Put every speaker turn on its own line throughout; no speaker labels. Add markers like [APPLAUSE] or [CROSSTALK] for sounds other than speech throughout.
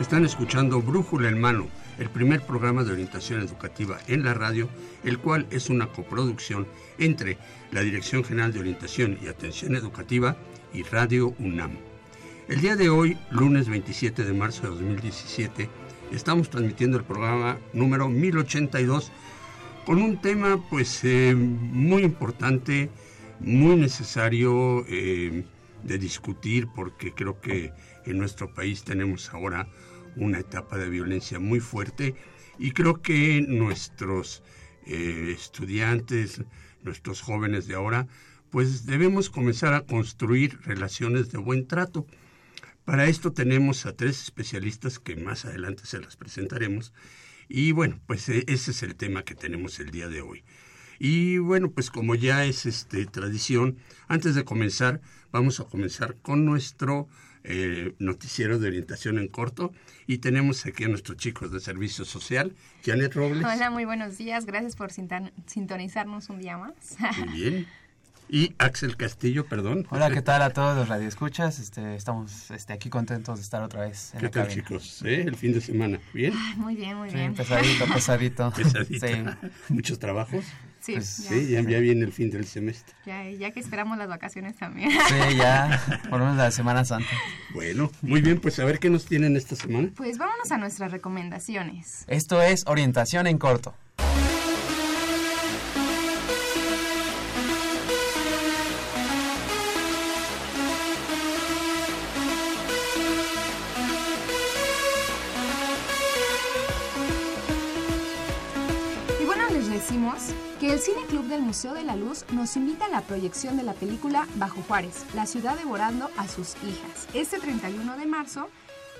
Están escuchando Brújula en Mano, el primer programa de orientación educativa en la radio, el cual es una coproducción entre la Dirección General de Orientación y Atención Educativa y Radio UNAM. El día de hoy, lunes 27 de marzo de 2017, estamos transmitiendo el programa número 1082 con un tema pues eh, muy importante, muy necesario eh, de discutir porque creo que en nuestro país tenemos ahora una etapa de violencia muy fuerte y creo que nuestros eh, estudiantes, nuestros jóvenes de ahora, pues debemos comenzar a construir relaciones de buen trato. Para esto tenemos a tres especialistas que más adelante se las presentaremos. Y bueno, pues e, ese es el tema que tenemos el día de hoy. Y bueno, pues como ya es este, tradición, antes de comenzar, vamos a comenzar con nuestro eh, noticiero de orientación en corto y tenemos aquí a nuestros chicos de servicio social, Janet Robles.
Hola, muy buenos días, gracias por sintonizarnos un día más.
Muy [LAUGHS] bien. Y Axel Castillo, perdón.
Hola, ¿qué tal a todos los radioescuchas? Este, estamos este, aquí contentos de estar otra vez
en ¿Qué tal, chicos? ¿Eh? El fin de semana, ¿bien?
muy bien, muy bien.
pesadito, [LAUGHS] pesadito.
pesadito. [LAUGHS] ¿Muchos trabajos?
Sí,
pues sí ya, viene el fin del semestre.
Ya, ya que esperamos las vacaciones también.
Sí, ya, por lo menos la Semana Santa.
Bueno, muy bien, pues a ver qué nos tienen esta semana.
Pues vámonos a nuestras recomendaciones.
Esto es Orientación en Corto.
Del Museo de la Luz nos invita a la proyección de la película Bajo Juárez, la ciudad devorando a sus hijas, este 31 de marzo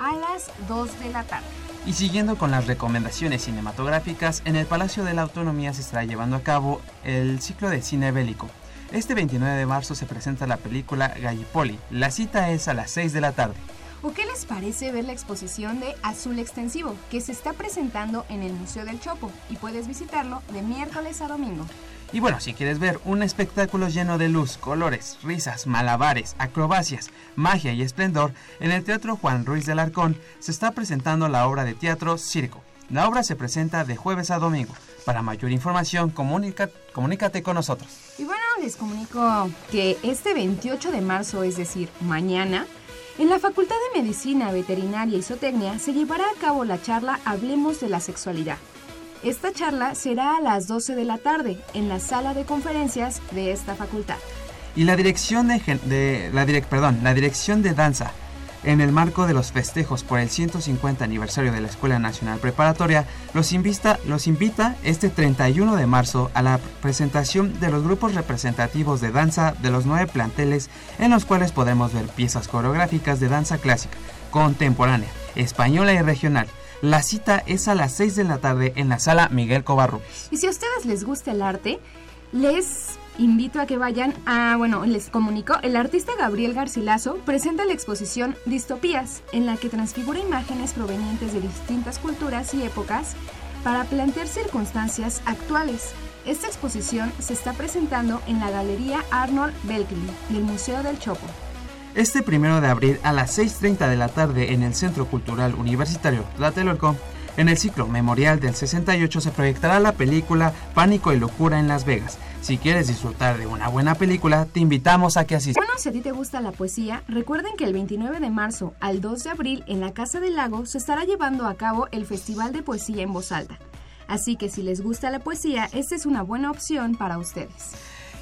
a las 2 de la tarde.
Y siguiendo con las recomendaciones cinematográficas, en el Palacio de la Autonomía se estará llevando a cabo el ciclo de cine bélico. Este 29 de marzo se presenta la película Gallipoli. La cita es a las 6 de la tarde.
¿O qué les parece ver la exposición de Azul Extensivo, que se está presentando en el Museo del Chopo y puedes visitarlo de miércoles a domingo?
Y bueno, si quieres ver un espectáculo lleno de luz, colores, risas, malabares, acrobacias, magia y esplendor, en el Teatro Juan Ruiz del Arcón se está presentando la obra de teatro Circo. La obra se presenta de jueves a domingo. Para mayor información, comunícate con nosotros.
Y bueno, les comunico que este 28 de marzo, es decir, mañana, en la Facultad de Medicina, Veterinaria y Zootecnia se llevará a cabo la charla Hablemos de la Sexualidad. Esta charla será a las 12 de la tarde en la sala de conferencias de esta facultad.
Y la dirección de, la perdón, la dirección de danza en el marco de los festejos por el 150 aniversario de la Escuela Nacional Preparatoria, los invita, los invita este 31 de marzo a la presentación de los grupos representativos de danza de los nueve planteles en los cuales podemos ver piezas coreográficas de danza clásica, contemporánea, española y regional. La cita es a las 6 de la tarde en la sala Miguel Covarrubias.
Y si a ustedes les gusta el arte, les invito a que vayan a, bueno, les comunico, el artista Gabriel Garcilaso presenta la exposición Distopías, en la que transfigura imágenes provenientes de distintas culturas y épocas para plantear circunstancias actuales. Esta exposición se está presentando en la Galería Arnold Belkin del Museo del Chopo.
Este primero de abril a las 6.30 de la tarde en el Centro Cultural Universitario Tlatelolco, en el ciclo Memorial del 68 se proyectará la película Pánico y Locura en Las Vegas, si quieres disfrutar de una buena película, te invitamos a que asistas.
Bueno, si a ti te gusta la poesía, recuerden que el 29 de marzo al 2 de abril en la Casa del Lago se estará llevando a cabo el Festival de Poesía en Voz Alta. Así que si les gusta la poesía, esta es una buena opción para ustedes.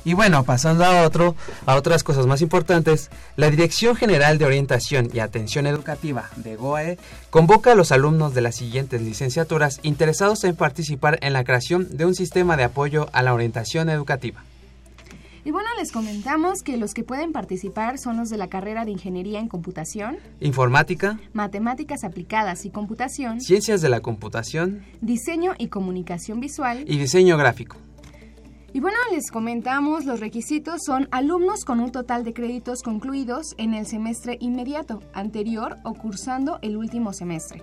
Y bueno, pasando a otro, a otras cosas más importantes, la Dirección General de Orientación y Atención Educativa de GOAE convoca a los alumnos de las siguientes licenciaturas interesados en participar en la creación de un sistema de apoyo a la orientación educativa.
Y bueno, les comentamos que los que pueden participar son los de la carrera de Ingeniería en Computación,
Informática,
Matemáticas Aplicadas y Computación,
Ciencias de la Computación
Diseño y Comunicación Visual.
y Diseño Gráfico.
Y bueno, les comentamos, los requisitos son alumnos con un total de créditos concluidos en el semestre inmediato, anterior o cursando el último semestre.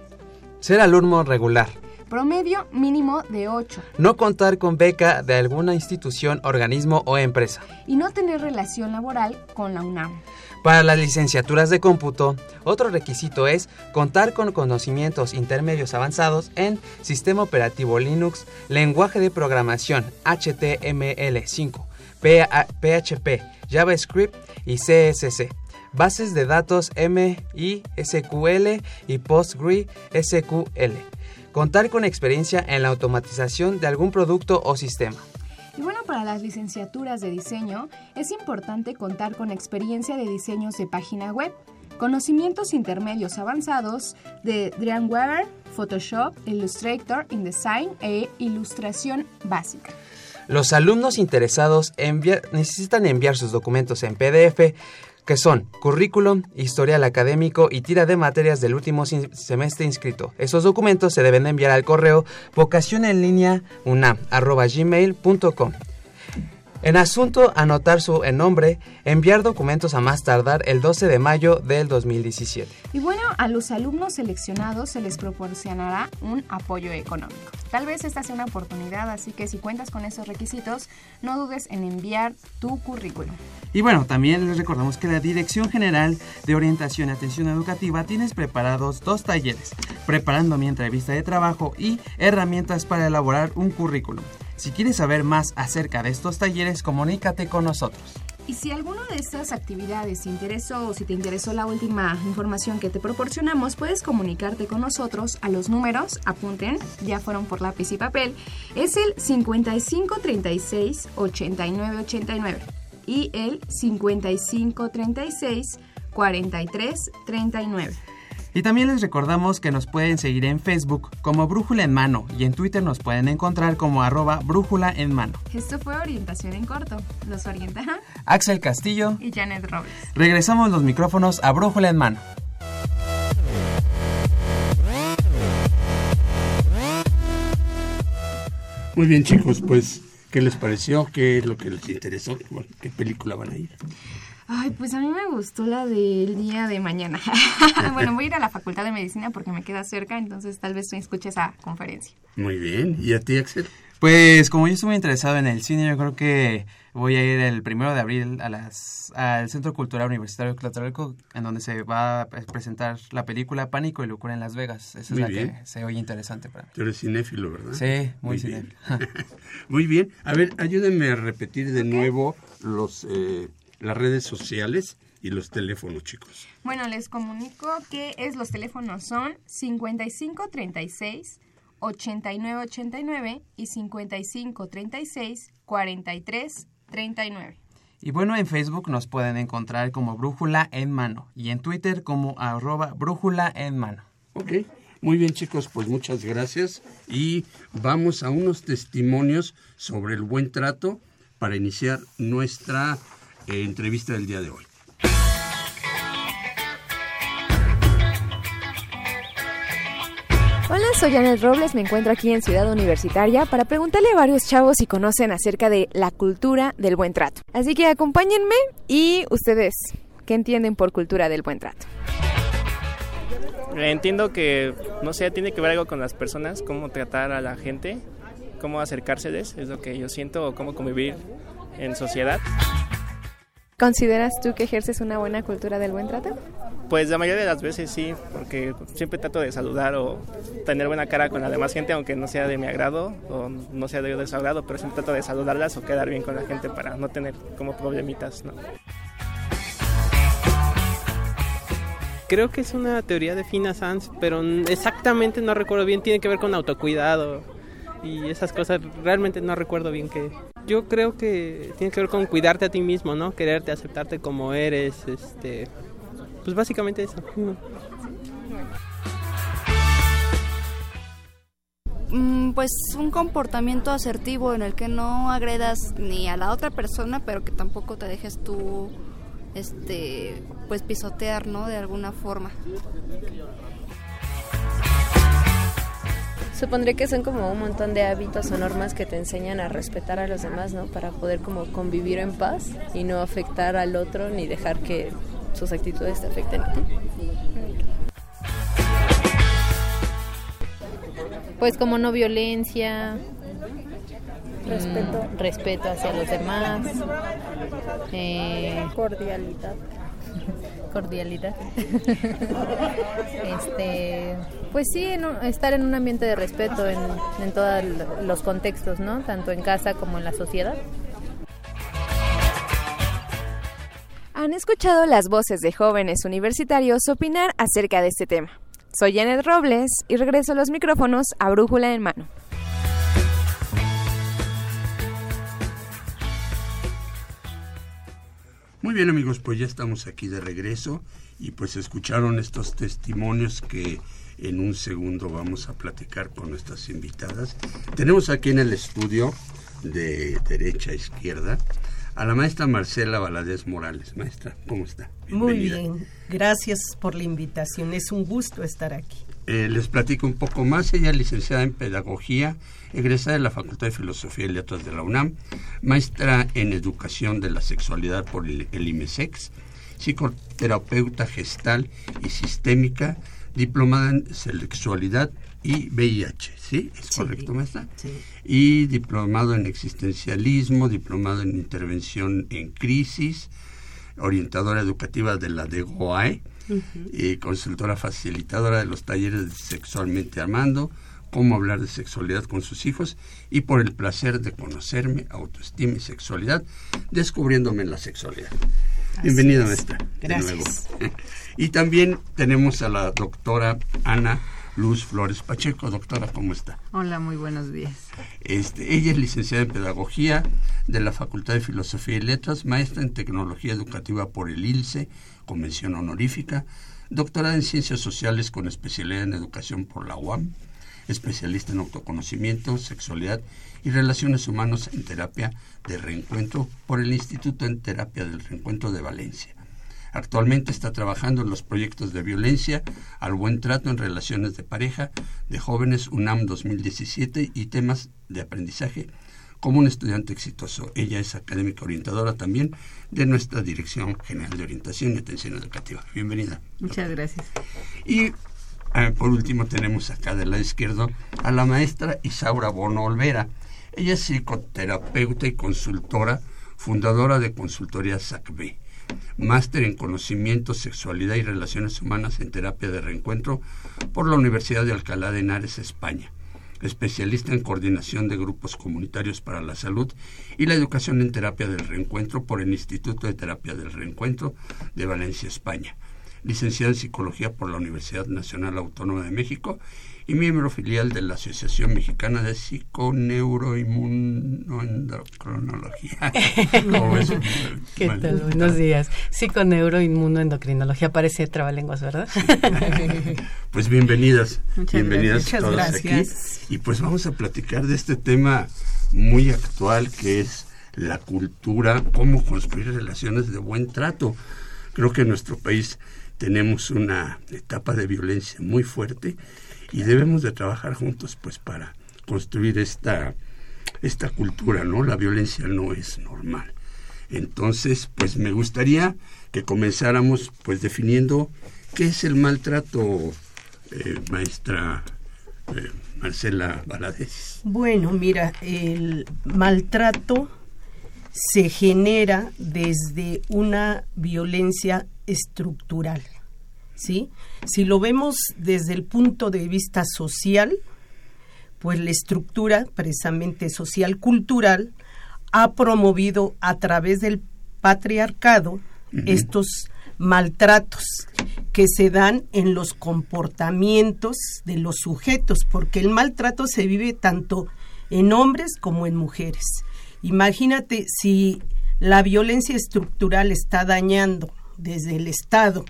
Ser alumno regular.
Promedio mínimo de 8
No contar con beca de alguna institución, organismo o empresa.
y no tener relación laboral con la UNAM.
Para las licenciaturas de cómputo, otro requisito es contar con conocimientos intermedios avanzados en sistema operativo Linux, lenguaje de programación HTML5, PA PHP, JavaScript y CSS, bases de datos MySQL y PostgreSQL, contar con experiencia en la automatización de algún producto o sistema.
Y bueno, para las licenciaturas de diseño es importante contar con experiencia de diseños de página web, conocimientos intermedios avanzados de Dreamweaver, Photoshop, Illustrator, InDesign e ilustración básica.
Los alumnos interesados necesitan enviar sus documentos en PDF, que son currículum, historial académico y tira de materias del último semestre inscrito. Esos documentos se deben enviar al correo vocación en. En asunto, anotar su en nombre, enviar documentos a más tardar el 12 de mayo del 2017.
Y bueno, a los alumnos seleccionados se les proporcionará un apoyo económico. Tal vez esta sea una oportunidad, así que si cuentas con esos requisitos, no dudes en enviar tu currículum.
Y bueno, también les recordamos que la Dirección General de Orientación y Atención Educativa tienes preparados dos talleres, preparando mi entrevista de trabajo y herramientas para elaborar un currículum. Si quieres saber más acerca de estos talleres, comunícate con nosotros.
Y si alguna de estas actividades te interesó o si te interesó la última información que te proporcionamos, puedes comunicarte con nosotros a los números, apunten, ya fueron por lápiz y papel, es el 5536 8989 y el 5536 4339.
Y también les recordamos que nos pueden seguir en Facebook como Brújula en Mano y en Twitter nos pueden encontrar como arroba Brújula en Mano.
Esto fue Orientación en Corto. Los orienta [LAUGHS]
Axel Castillo,
y Janet Robles.
regresamos los micrófonos a Brújula en Mano.
Muy bien, chicos, pues, ¿qué les pareció? ¿Qué es lo que les interesó? ¿Qué película van a ir?
Ay, pues a mí me gustó la del día de mañana. [LAUGHS] bueno, voy a ir a la Facultad de Medicina porque me queda cerca, entonces tal vez tú escuches esa conferencia.
Muy bien. ¿Y a ti, Axel?
Pues como yo estoy muy interesado en el cine, yo creo que voy a ir el primero de abril a las, al Centro Cultural Universitario Tlatelolco, en donde se va a presentar la película Pánico y Locura en Las Vegas. Esa
Muy
es la
bien.
que se oye interesante para mí.
Tú eres cinéfilo, ¿verdad?
Sí, muy,
bien.
cinéfilo. [LAUGHS]
Muy bien. A ver, ayúdenme a repetir de nuevo los, eh, las redes sociales y los teléfonos, chicos.
Bueno, les comunico que es, los teléfonos son 5536 8989 y 5536 4339.
Y bueno, en Facebook nos pueden encontrar como Brújula en Mano y en Twitter como arroba Brújula en Mano.
Ok. Muy bien, chicos, pues muchas gracias. Y vamos a unos testimonios sobre el buen trato para iniciar nuestra entrevista del día de hoy.
Hola, soy Janet Robles, me encuentro aquí en Ciudad Universitaria para preguntarle a varios chavos si conocen acerca de la cultura del buen trato. Así que acompáñenme y ustedes, ¿qué entienden por cultura del buen trato?
Entiendo que, no sé, tiene que ver algo con las personas, cómo tratar a la gente, cómo acercárseles, es lo que yo siento, o cómo convivir en sociedad.
¿Consideras tú que ejerces una buena cultura del buen trato?
Pues la mayoría de las veces sí, porque siempre trato de saludar o tener buena cara con la demás gente, aunque no sea de mi agrado o no sea de su agrado, pero siempre trato de saludarlas o quedar bien con la gente para no tener como problemitas, ¿no?
Creo que es una teoría de Fina Sanz, pero n- exactamente no recuerdo bien. Tiene que ver con autocuidado y esas cosas. Realmente no recuerdo bien qué. yo creo que tiene que ver con cuidarte a ti mismo, ¿no? Quererte, aceptarte como eres, este, pues básicamente eso.
Mm, pues un comportamiento asertivo en el que no agredas ni a la otra persona, pero que tampoco te dejes tú este pues pisotear, ¿no? De alguna forma.
Supondré que son como un montón de hábitos o normas que te enseñan a respetar a los demás, ¿no? Para poder como convivir en paz y no afectar al otro ni dejar que sus actitudes te afecten a ti. Pues como no violencia,
respeto,
mm, respeto hacia los demás,
eh, cordialidad,
cordialidad. este, pues sí, estar en un ambiente de respeto en, en todos los contextos, ¿no? Tanto en casa como en la sociedad.
Han escuchado las voces de jóvenes universitarios opinar acerca de este tema. Soy Janet Robles y regreso los micrófonos a Brújula en mano.
Muy bien amigos, pues ya estamos aquí de regreso y pues escucharon estos testimonios que en un segundo vamos a platicar con nuestras invitadas. Tenemos aquí en el estudio de derecha a izquierda a la maestra Marcela Valadez Morales. Maestra, ¿cómo está?
Muy bien, gracias por la invitación, es un gusto estar aquí.
Eh, les platico un poco más. Ella es licenciada en Pedagogía, egresada de la Facultad de Filosofía y Letras de la UNAM, maestra en Educación de la Sexualidad por el, IMESEX, psicoterapeuta gestal y sistémica, diplomada en Sexualidad y VIH, ¿sí? ¿Es correcto, maestra?
Sí.
Y diplomado en existencialismo, diplomado en intervención en crisis, orientadora educativa de la DEGOAE, y consultora facilitadora de los talleres de Sexualmente Amando, cómo hablar de sexualidad con sus hijos y por el placer de conocerme, autoestima y sexualidad, descubriéndome en la sexualidad. Bienvenida, maestra.
Gracias. [LAUGHS]
Y también tenemos a la doctora Ana Luz Flores Pacheco. Doctora, ¿cómo está?
Hola, muy buenos días.
Este, ella es licenciada en Pedagogía de la Facultad de Filosofía y Letras, maestra en Tecnología Educativa por el ILCE, Convención Honorífica, doctorada en Ciencias Sociales con especialidad en Educación por la UAM, especialista en autoconocimiento, sexualidad y relaciones humanas en terapia de reencuentro por el Instituto en Terapia del Reencuentro de Valencia. Actualmente está trabajando en los proyectos de violencia al buen trato en relaciones de pareja de jóvenes UNAM 2017 y temas de aprendizaje como un estudiante exitoso. Ella es académica orientadora también de nuestra Dirección General de Orientación y Atención Educativa. Bienvenida.
Muchas gracias.
Y eh, por último tenemos acá del lado izquierdo a la maestra Isaura Bono Olvera. Ella es psicoterapeuta y consultora, fundadora de Consultoría SACB máster en conocimiento, sexualidad y relaciones humanas en terapia de reencuentro por la Universidad de Alcalá de Henares, España, especialista en coordinación de grupos comunitarios para la salud y la educación en terapia del reencuentro por el Instituto de Terapia del Reencuentro de Valencia, España, licenciada en psicología por la Universidad Nacional Autónoma de México y miembro filial de la Asociación Mexicana de Psiconeuroinmunoendocrinología. [LAUGHS]
¿Qué tal? Buenos días. Psiconeuroinmunoendocrinología, parece trabalenguas, ¿verdad?
pues bienvenidas.
Muchas
bienvenidas
gracias.
todas
gracias.
aquí. Y pues vamos a platicar de este tema muy actual que es la cultura, cómo construir relaciones de buen trato. Creo que en nuestro país tenemos una etapa de violencia muy fuerte y debemos de trabajar juntos pues para construir esta esta cultura, ¿no? La violencia no es normal. Entonces, pues me gustaría que comenzáramos pues definiendo qué es el maltrato, eh, maestra eh, Marcela Valadez.
Bueno, mira, el maltrato se genera desde una violencia estructural. ¿Sí? Si lo vemos desde el punto de vista social, pues la estructura precisamente social cultural ha promovido a través del patriarcado estos maltratos que se dan en los comportamientos de los sujetos, porque el maltrato se vive tanto en hombres como en mujeres. Imagínate si la violencia estructural está dañando desde el Estado,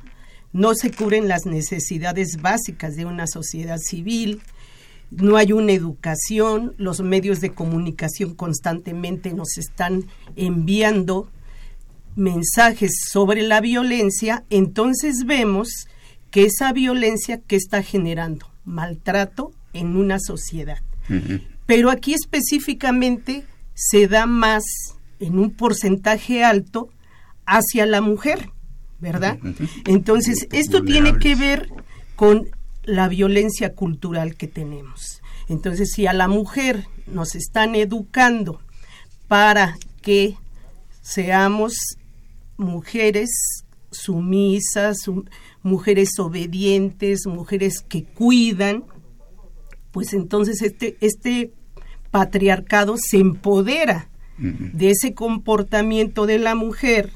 no se cubren las necesidades básicas de una sociedad civil, no hay una educación, los medios de comunicación constantemente nos están enviando mensajes sobre la violencia, entonces vemos que esa violencia que está generando maltrato en una sociedad. Pero aquí específicamente se da más en un porcentaje alto hacia la mujer, ¿verdad? Entonces, esto tiene que ver con la violencia cultural que tenemos. Entonces, si a la mujer nos están educando para que seamos mujeres sumisas, mujeres obedientes, mujeres que cuidan, pues entonces este, este patriarcado se empodera de ese comportamiento de la mujer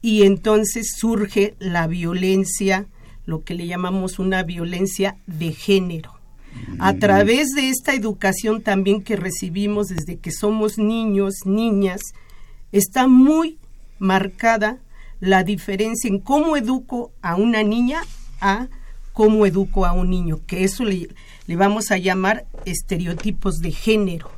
y entonces surge la violencia, lo que le llamamos una violencia de género. A través de esta educación también que recibimos desde que somos niños, niñas, está muy marcada la diferencia en cómo educo a una niña a cómo educo a un niño, que eso le, le vamos a llamar estereotipos de género,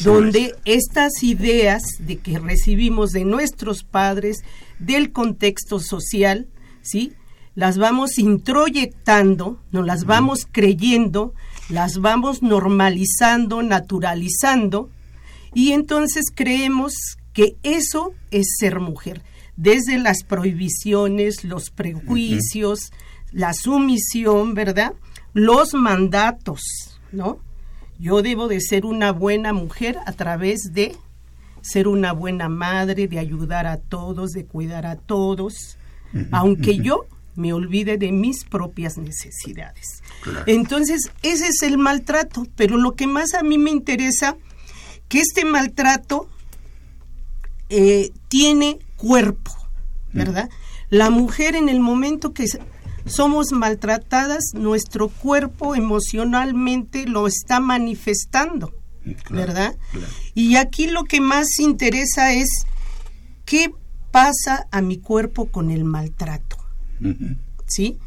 donde estas ideas de que recibimos de nuestros padres, del contexto social, ¿sí? Las vamos introyectando, nos las vamos creyendo, las vamos normalizando, naturalizando, y entonces creemos que eso es ser mujer desde las prohibiciones, los prejuicios, la sumisión, ¿verdad? Los mandatos, ¿no? Yo debo de ser una buena mujer a través de ser una buena madre, de ayudar a todos, de cuidar a todos, aunque yo me olvide de mis propias necesidades. Entonces, ese es el maltrato, pero lo que más a mí me interesa, que este maltrato eh, tiene cuerpo, ¿verdad? La mujer en el momento que somos maltratadas, nuestro cuerpo emocionalmente lo está manifestando, ¿verdad? Y aquí lo que más interesa es qué pasa a mi cuerpo con el maltrato, ¿sí?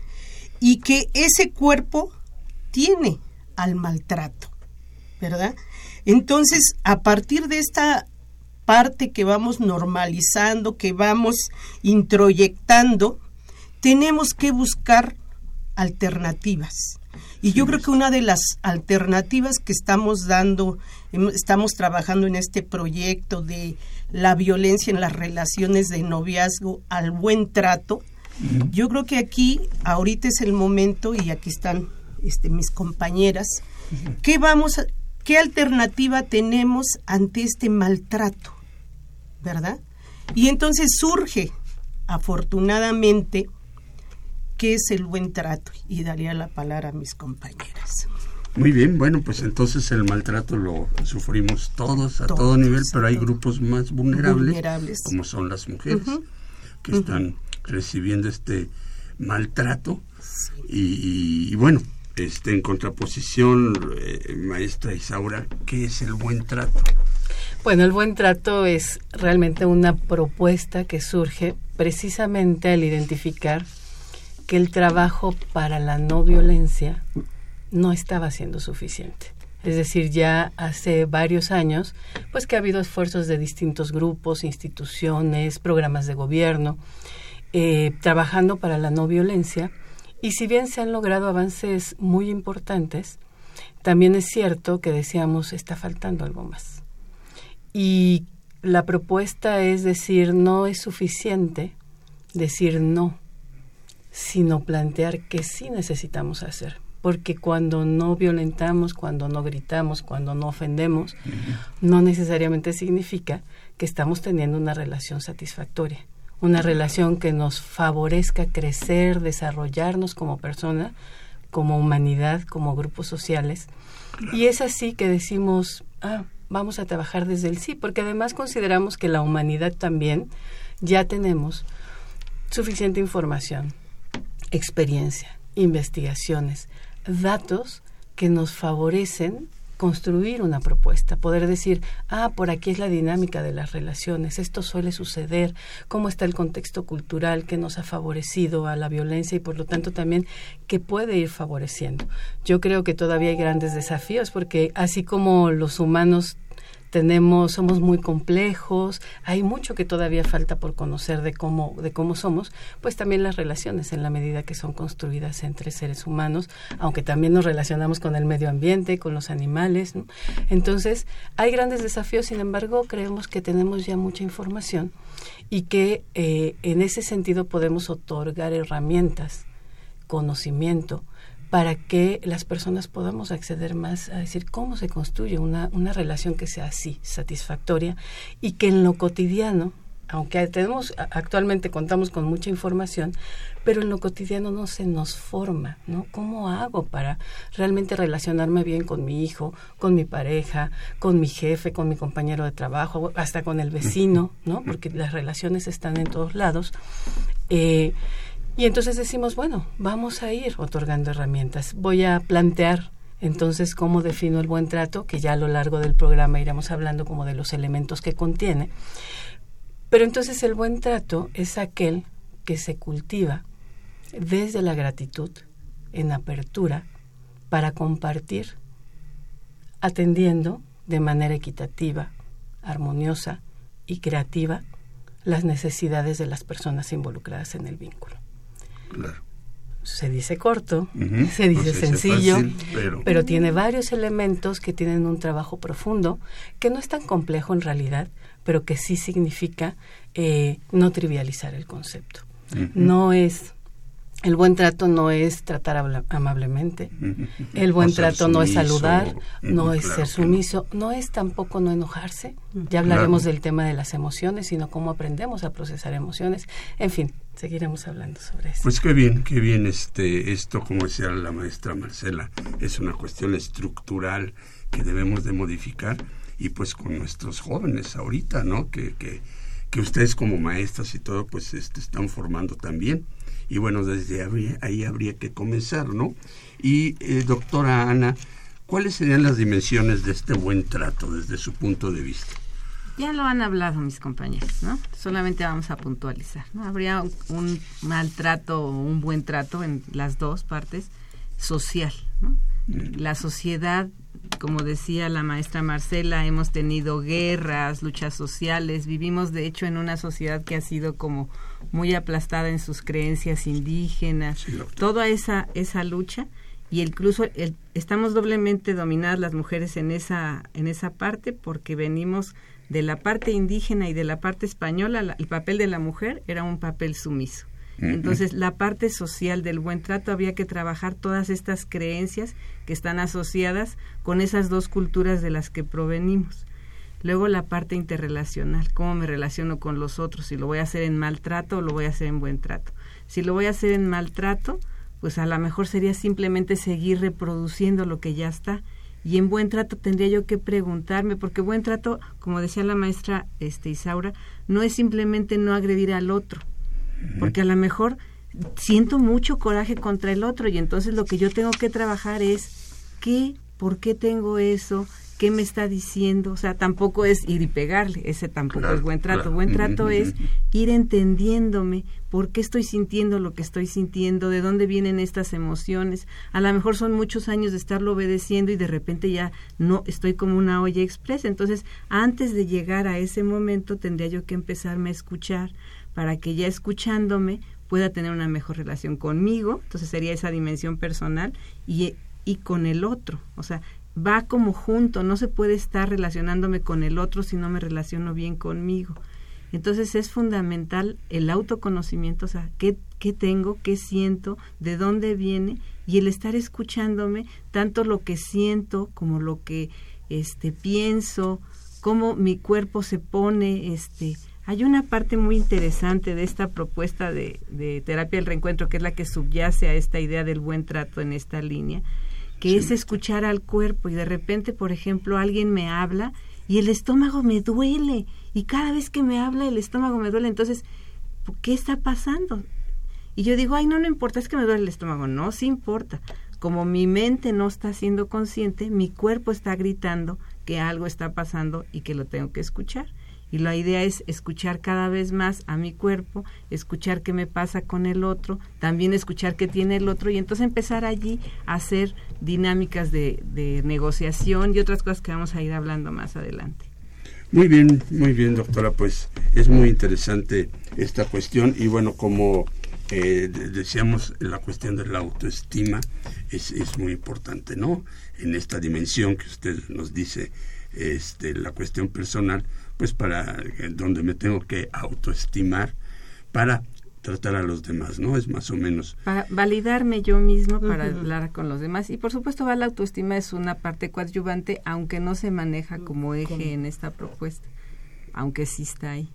Y que ese cuerpo tiene al maltrato, ¿verdad? Entonces, a partir de esta parte que vamos normalizando, que vamos introyectando, tenemos que buscar alternativas. Y yo creo que una de las alternativas que estamos dando, estamos trabajando en este proyecto de la violencia en las relaciones de noviazgo al buen trato, yo creo que aquí ahorita es el momento y aquí están este, mis compañeras, ¿qué vamos qué alternativa tenemos ante este maltrato? ¿verdad? Y entonces surge, afortunadamente, qué es el buen trato y daría la palabra a mis compañeras.
Muy bien, bueno, pues entonces el maltrato lo sufrimos todos a todo nivel, pero hay grupos más vulnerables, como son las mujeres, que están recibiendo este maltrato. Y, bueno, este, en contraposición, eh, maestra Isaura, ¿qué es el buen trato?
Bueno, el buen trato es realmente una propuesta que surge precisamente al identificar que el trabajo para la no violencia no estaba siendo suficiente. Es decir, ya hace varios años, pues que ha habido esfuerzos de distintos grupos, instituciones, programas de gobierno, eh, trabajando para la no violencia. Y si bien se han logrado avances muy importantes, también es cierto que decíamos está faltando algo más. Y la propuesta es decir, no es suficiente decir no, sino plantear que sí necesitamos hacer. Porque cuando no violentamos, cuando no gritamos, cuando no ofendemos, no necesariamente significa que estamos teniendo una relación satisfactoria, una relación que nos favorezca crecer, desarrollarnos como persona, como humanidad, como grupos sociales. Y es así que decimos, ah, vamos a trabajar desde el sí, porque además consideramos que la humanidad también ya tenemos suficiente información, experiencia, investigaciones, datos que nos favorecen construir una propuesta, poder decir, ah, por aquí es la dinámica de las relaciones, esto suele suceder, cómo está el contexto cultural que nos ha favorecido a la violencia y por lo tanto también que puede ir favoreciendo. Yo creo que todavía hay grandes desafíos porque así como los humanos tenemos somos muy complejos, hay mucho que todavía falta por conocer de cómo de cómo somos, pues también las relaciones en la medida que son construidas entre seres humanos, aunque también nos relacionamos con el medio ambiente, con los animales. Entonces, hay grandes desafíos, sin embargo, creemos que tenemos ya mucha información y que eh, en ese sentido podemos otorgar herramientas, conocimiento, para que las personas podamos acceder más a decir cómo se construye una, una relación que sea así, satisfactoria, y que en lo cotidiano, aunque tenemos actualmente contamos con mucha información, pero en lo cotidiano no se nos forma, ¿no? ¿Cómo hago para realmente relacionarme bien con mi hijo, con mi pareja, con mi jefe, con mi compañero de trabajo, hasta con el vecino, ¿no? Porque las relaciones están en todos lados. Eh, y entonces decimos, bueno, vamos a ir otorgando herramientas. Voy a plantear entonces cómo defino el buen trato, que ya a lo largo del programa iremos hablando como de los elementos que contiene. Pero entonces el buen trato es aquel que se cultiva desde la gratitud, en apertura, para compartir, atendiendo de manera equitativa, armoniosa y creativa las necesidades de las personas involucradas en el vínculo. Se dice corto, [LAUGHS] se dice sencillo, pero... tiene varios elementos que tienen un trabajo profundo, que no es tan complejo en realidad, pero que sí significa eh, no trivializar el concepto. No es el buen trato no es tratar amablemente. El buen trato no es saludar, no es ser sumiso, no. es tampoco no enojarse. Ya hablaremos del tema de las emociones, sino cómo aprendemos a procesar emociones. En fin, seguiremos hablando sobre eso.
Pues qué bien, qué bien este esto, como decía la maestra Marcela, es una cuestión estructural que debemos de modificar y pues con nuestros jóvenes ahorita, ¿no? Que, que, que ustedes como maestras y todo, pues este, están formando también y bueno, desde ahí habría que comenzar, ¿no? Y eh, doctora Ana, ¿cuáles serían las dimensiones de este buen trato desde su punto de vista?
Ya lo han hablado mis compañeros, ¿no? Solamente vamos a puntualizar, ¿no? Habría un, maltrato o un buen trato en las dos partes social, ¿no? Mm. La sociedad, como decía la maestra Marcela, hemos tenido guerras, luchas sociales, vivimos de hecho en una sociedad que ha sido como muy aplastada en sus creencias indígenas, toda esa, esa lucha y incluso el, estamos doblemente dominadas las mujeres en esa, en esa parte porque venimos de la parte indígena y de la parte española, el papel de la mujer era un papel sumiso. Entonces, la parte social del buen trato había que trabajar todas estas creencias que están asociadas con esas dos culturas de las que provenimos. Luego la parte interrelacional, cómo me relaciono con los otros, si lo voy a hacer en maltrato o lo voy a hacer en buen trato. Si lo voy a hacer en maltrato, pues a lo mejor sería simplemente seguir reproduciendo lo que ya está. Y en buen trato tendría yo que preguntarme, porque buen trato, como decía la maestra este, Isaura, no es simplemente no agredir al otro, porque a lo mejor siento mucho coraje contra el otro y entonces lo que yo tengo que trabajar es qué, por qué tengo eso, qué me está diciendo, o sea, tampoco es ir y pegarle, ese tampoco es buen trato. Buen trato es ir entendiéndome por qué estoy sintiendo lo que estoy sintiendo, de dónde vienen estas emociones. A lo mejor son muchos años de estarlo obedeciendo y de repente ya no estoy como una olla expresa. Entonces, antes de llegar a ese momento, tendría yo que empezarme a escuchar para que ya escuchándome pueda tener una mejor relación conmigo, entonces sería esa dimensión personal y, y con el otro. O sea, va como junto, no se puede estar relacionándome con el otro si no me relaciono bien conmigo. Entonces es fundamental el autoconocimiento, o sea, qué, qué tengo, qué siento, de dónde viene y el estar escuchándome tanto lo que siento como lo que este pienso, cómo mi cuerpo se pone, este, hay una parte muy interesante de esta propuesta de, de terapia del reencuentro que es la que subyace a esta idea del buen trato en esta línea, que es escuchar al cuerpo y de repente, por ejemplo, alguien me habla y el estómago me duele y cada vez que me habla el estómago me duele, entonces, ¿qué está pasando? Y yo digo, ay, no, no importa, es que me duele el estómago. No, sí importa. como mi mente no está siendo consciente, mi cuerpo está gritando que algo está pasando y que lo tengo que escuchar. Y la idea es escuchar cada vez más a mi cuerpo, escuchar qué me pasa con el otro, también escuchar qué tiene el otro y entonces empezar allí a hacer dinámicas de, de negociación y otras cosas que vamos a ir hablando más adelante.
Muy bien, muy bien, doctora. Pues es muy interesante esta cuestión y bueno, como eh, decíamos, la cuestión de la autoestima es, es muy importante, ¿no? En esta dimensión que usted nos dice, este, la cuestión personal, pues para donde me tengo que autoestimar para tratar a los demás, ¿no? Es más o menos.
Para validarme yo mismo para hablar con los demás. Y por supuesto, la autoestima es una parte coadyuvante, aunque no se maneja como eje en esta propuesta, aunque sí está ahí.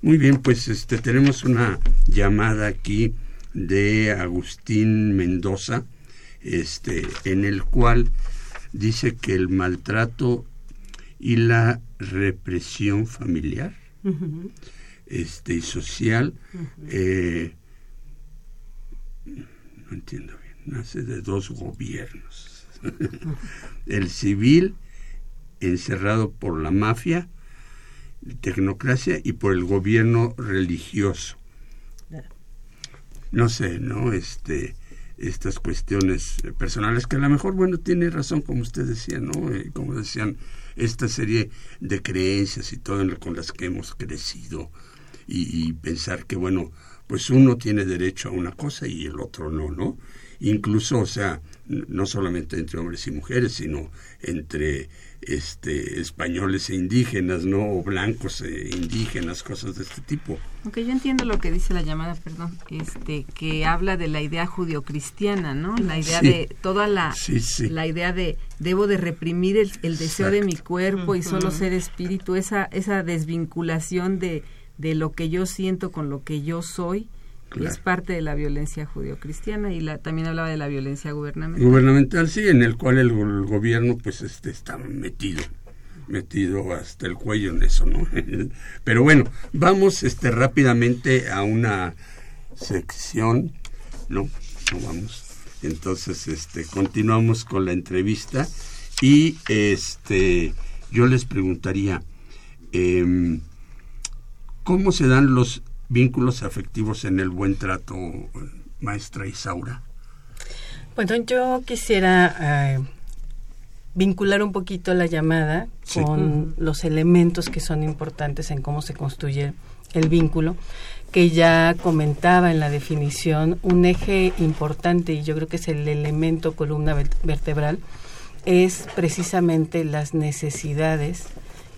Muy bien, pues este tenemos una llamada aquí de Agustín Mendoza, este, en el cual dice que el maltrato y la represión familiar este, y social, eh, no entiendo bien, nace de dos gobiernos. el civil, encerrado por la mafia, tecnocracia y por el gobierno religioso. No sé, ¿no? Este, estas cuestiones personales que a lo mejor, bueno, tiene razón, como usted decía, ¿no? Eh, como decían, esta serie de creencias y todo con las que hemos crecido y, pensar que, bueno, pues uno tiene derecho a una cosa y el otro no, ¿no? Incluso, o sea, no solamente entre hombres y mujeres, sino entre este, españoles e indígenas, ¿no? O blancos e indígenas, cosas de este tipo.
Aunque yo entiendo lo que dice la llamada, perdón, este, que habla de la idea judio-cristiana, ¿no? La idea de toda la, la idea de debo de reprimir el, deseo de mi cuerpo y solo ser espíritu, esa, esa desvinculación de, de lo que yo siento con lo que yo soy es parte de la violencia judio-cristiana y la, también hablaba de la violencia gubernamental.
Gubernamental, sí, en el cual el, gobierno pues este está metido metido hasta el cuello en eso, ¿no? [LAUGHS] Pero bueno, vamos este rápidamente a una sección, no, no vamos. Entonces, este continuamos con la entrevista y este yo les preguntaría eh, cómo se dan los vínculos afectivos en el buen trato, maestra Isaura?
Bueno, yo quisiera eh, vincular un poquito la llamada con los elementos que son importantes en cómo se construye el vínculo, que ya comentaba en la definición, un eje importante, y yo creo que es el elemento columna vertebral, es precisamente las necesidades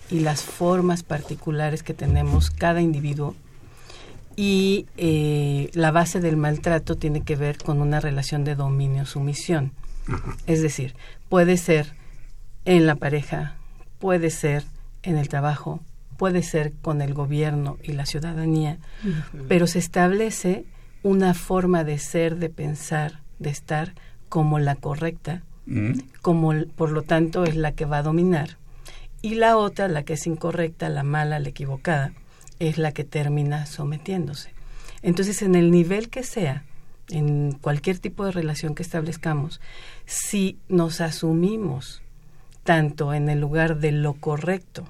y las formas particulares que tenemos cada individuo y eh, la base del maltrato tiene que ver con una relación de dominio-sumisión. Es decir, puede ser en la pareja, puede ser en el trabajo, puede ser con el gobierno y la ciudadanía, pero se establece una forma de ser, de pensar, de estar como la correcta, mm. como por lo tanto es la que va a dominar, y la otra, la que es incorrecta, la mala, la equivocada, es la que termina sometiéndose. Entonces, en el nivel que sea, en cualquier tipo de relación que establezcamos, si nos asumimos tanto en el lugar de lo correcto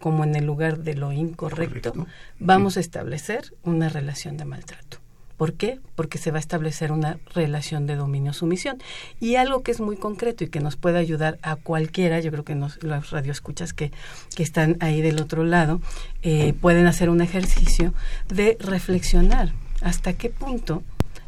como en el lugar de lo incorrecto, vamos a establecer una relación de maltrato. ¿Por qué? Porque se va a establecer una relación de dominio-sumisión. Y algo que es muy concreto y que nos puede ayudar a cualquiera, yo creo que nos, los radioescuchas que, que están ahí del otro lado, eh, pueden hacer un ejercicio de reflexionar hasta qué punto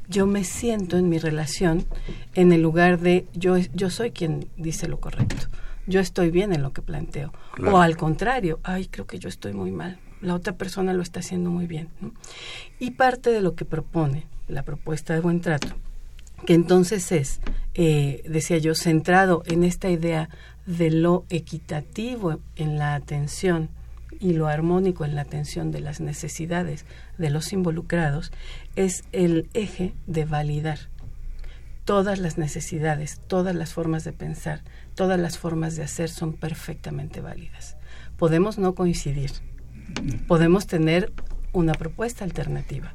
yo me siento en mi relación en el lugar de yo, yo soy quien dice lo correcto. Yo estoy bien en lo que planteo. O al contrario, ay, creo que yo estoy muy mal la otra persona lo está haciendo muy bien. Y parte de lo que propone la propuesta de buen trato, que entonces es, eh, decía yo, centrado en esta idea de lo equitativo en la atención y lo armónico en la atención de las necesidades de los involucrados, es el eje de validar todas las necesidades, todas las formas de pensar, todas las formas de hacer son perfectamente válidas. Podemos no coincidir, podemos tener una propuesta alternativa,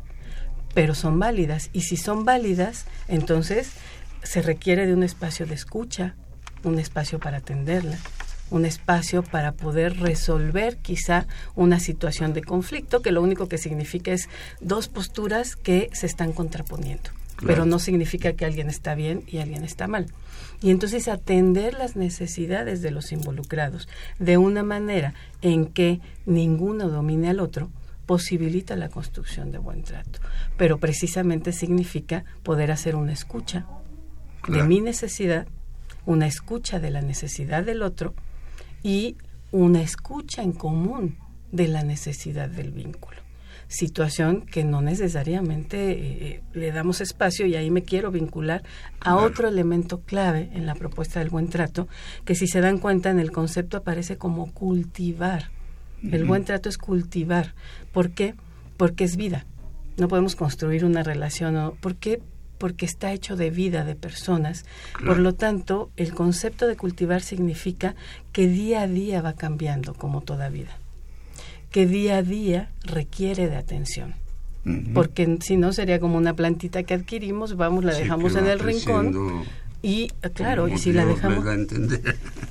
pero son válidas y si son válidas, entonces se requiere de un espacio de escucha, un espacio para atenderla, un espacio para poder resolver quizá una situación de conflicto que lo único que significa es dos posturas que se están contraponiendo, pero no significa que alguien está bien y alguien está mal. Y entonces atender las necesidades de los involucrados de una manera en que ninguno domine al otro posibilita la construcción de buen trato, pero precisamente significa poder hacer una escucha de mi necesidad, una escucha de la necesidad del otro y una escucha en común de la necesidad del vínculo. Situación que no necesariamente eh, le damos espacio y ahí me quiero vincular a otro elemento clave en la propuesta del buen trato, que si se dan cuenta en el concepto aparece como cultivar. El buen trato es cultivar. ¿Por qué? Porque es vida. No podemos construir una relación. ¿Por qué? porque está hecho de vida de personas. Por lo tanto, el concepto de cultivar significa que día a día va cambiando como toda vida, que día a día requiere de atención. Porque si no sería como una plantita que adquirimos, vamos, la dejamos en el rincón y claro, y si la dejamos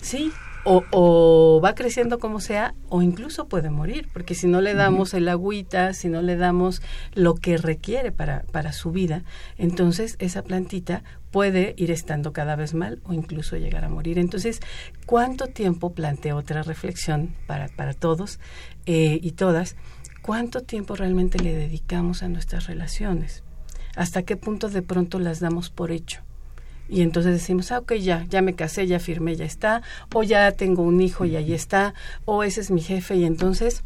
Sí, o, o, va creciendo como sea, o incluso puede morir, porque si no le damos el agüita, si no le damos lo que requiere para, para su vida, entonces esa plantita puede ir estando cada vez mal o incluso llegar a morir. Entonces, ¿cuánto tiempo, planteo otra reflexión para, para todos eh, y todas, cuánto tiempo realmente le dedicamos a nuestras relaciones? ¿Hasta qué punto de pronto las damos por hecho? y entonces decimos, ah, ok, ya, ya me casé, ya firmé, ya está, o ya tengo un hijo y ahí está, o ese es mi jefe y entonces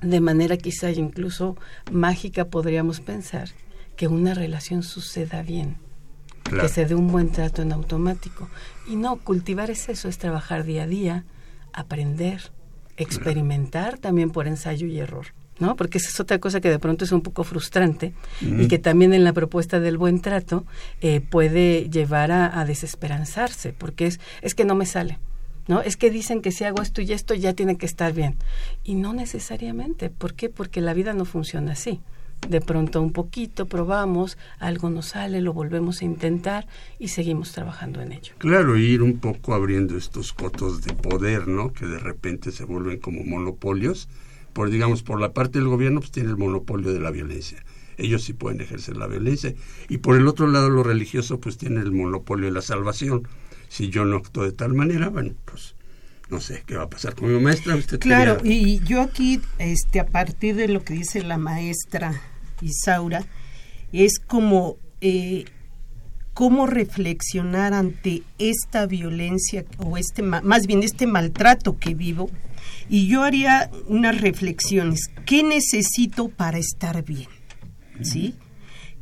de manera quizá incluso mágica podríamos pensar que una relación suceda bien, que se dé un buen trato en automático. Y no, cultivar es eso, es trabajar día a día, aprender, experimentar también por ensayo y error. ¿no? Porque esa es otra cosa que de pronto es un poco frustrante y que también en la propuesta del buen trato eh, puede llevar a, desesperanzarse, porque es, es que no me sale. ¿No? Es que dicen que si hago esto y esto ya tiene que estar bien. Y no necesariamente. ¿Por qué? Porque la vida no funciona así. De pronto un poquito probamos, algo nos sale, lo volvemos a intentar y seguimos trabajando en ello.
Claro, ir un poco abriendo estos cotos de poder, ¿no? Que de repente se vuelven como monopolios. Por digamos por la parte del gobierno pues tiene el monopolio de la violencia. Ellos sí pueden ejercer la violencia. Y por el otro lado lo religioso pues tiene el monopolio de la salvación. Si yo no actúo de tal manera bueno pues no sé qué va a pasar con mi maestra usted
claro y yo aquí este a partir de lo que dice la maestra Isaura es como eh, cómo reflexionar ante esta violencia o este más bien este maltrato que vivo y yo haría unas reflexiones. ¿Qué necesito para estar bien? ¿Sí?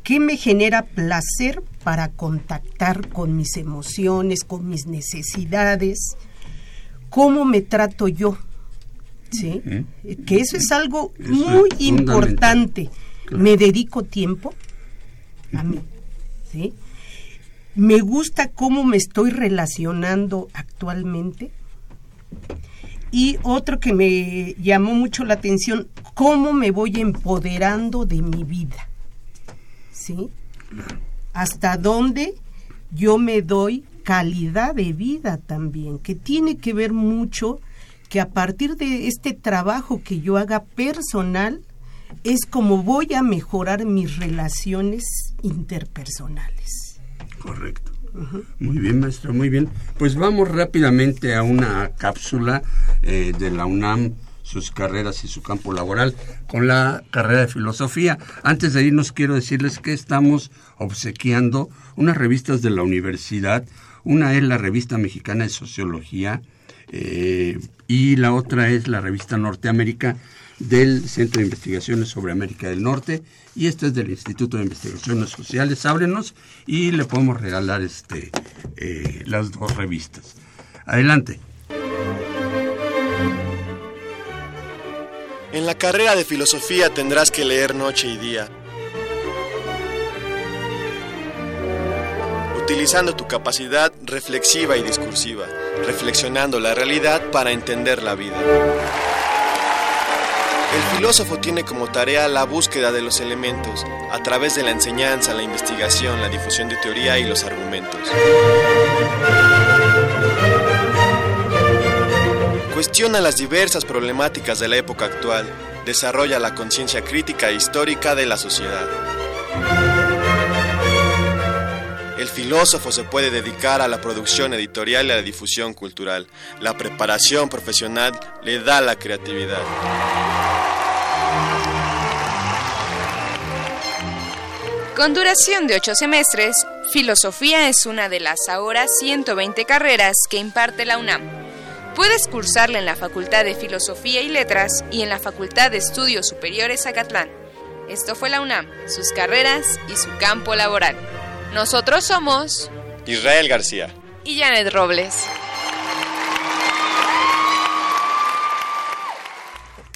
¿Qué me genera placer para contactar con mis emociones, con mis necesidades? ¿Cómo me trato yo? ¿Sí? Que eso es algo muy importante. ¿Me dedico tiempo? A mí. ¿Sí? ¿Me gusta cómo me estoy relacionando actualmente? Y otro que me llamó mucho la atención, cómo me voy empoderando de mi vida. ¿Sí? Hasta dónde yo me doy calidad de vida también, que tiene que ver mucho que a partir de este trabajo que yo haga personal, es como voy a mejorar mis relaciones interpersonales.
Correcto. Muy bien, maestro, muy bien. Pues vamos rápidamente a una cápsula eh, de la UNAM, sus carreras y su campo laboral, con la carrera de filosofía. Antes de irnos, quiero decirles que estamos obsequiando unas revistas de la universidad. Una es la revista mexicana de sociología eh, y la otra es la revista Norteamérica del Centro de Investigaciones sobre América del Norte y este es del Instituto de Investigaciones Sociales. Ábrenos y le podemos regalar este, eh, las dos revistas. Adelante.
En la carrera de filosofía tendrás que leer noche y día, utilizando tu capacidad reflexiva y discursiva, reflexionando la realidad para entender la vida. El filósofo tiene como tarea la búsqueda de los elementos, a través de la enseñanza, la investigación, la difusión de teoría y los argumentos. Cuestiona las diversas problemáticas de la época actual, desarrolla la conciencia crítica e histórica de la sociedad. El filósofo se puede dedicar a la producción editorial y a la difusión cultural. La preparación profesional le da la creatividad.
Con duración de ocho semestres, Filosofía es una de las ahora 120 carreras que imparte la UNAM. Puedes cursarla en la Facultad de Filosofía y Letras y en la Facultad de Estudios Superiores Acatlán. Esto fue la UNAM, sus carreras y su campo laboral. Nosotros somos
Israel García
y Janet Robles.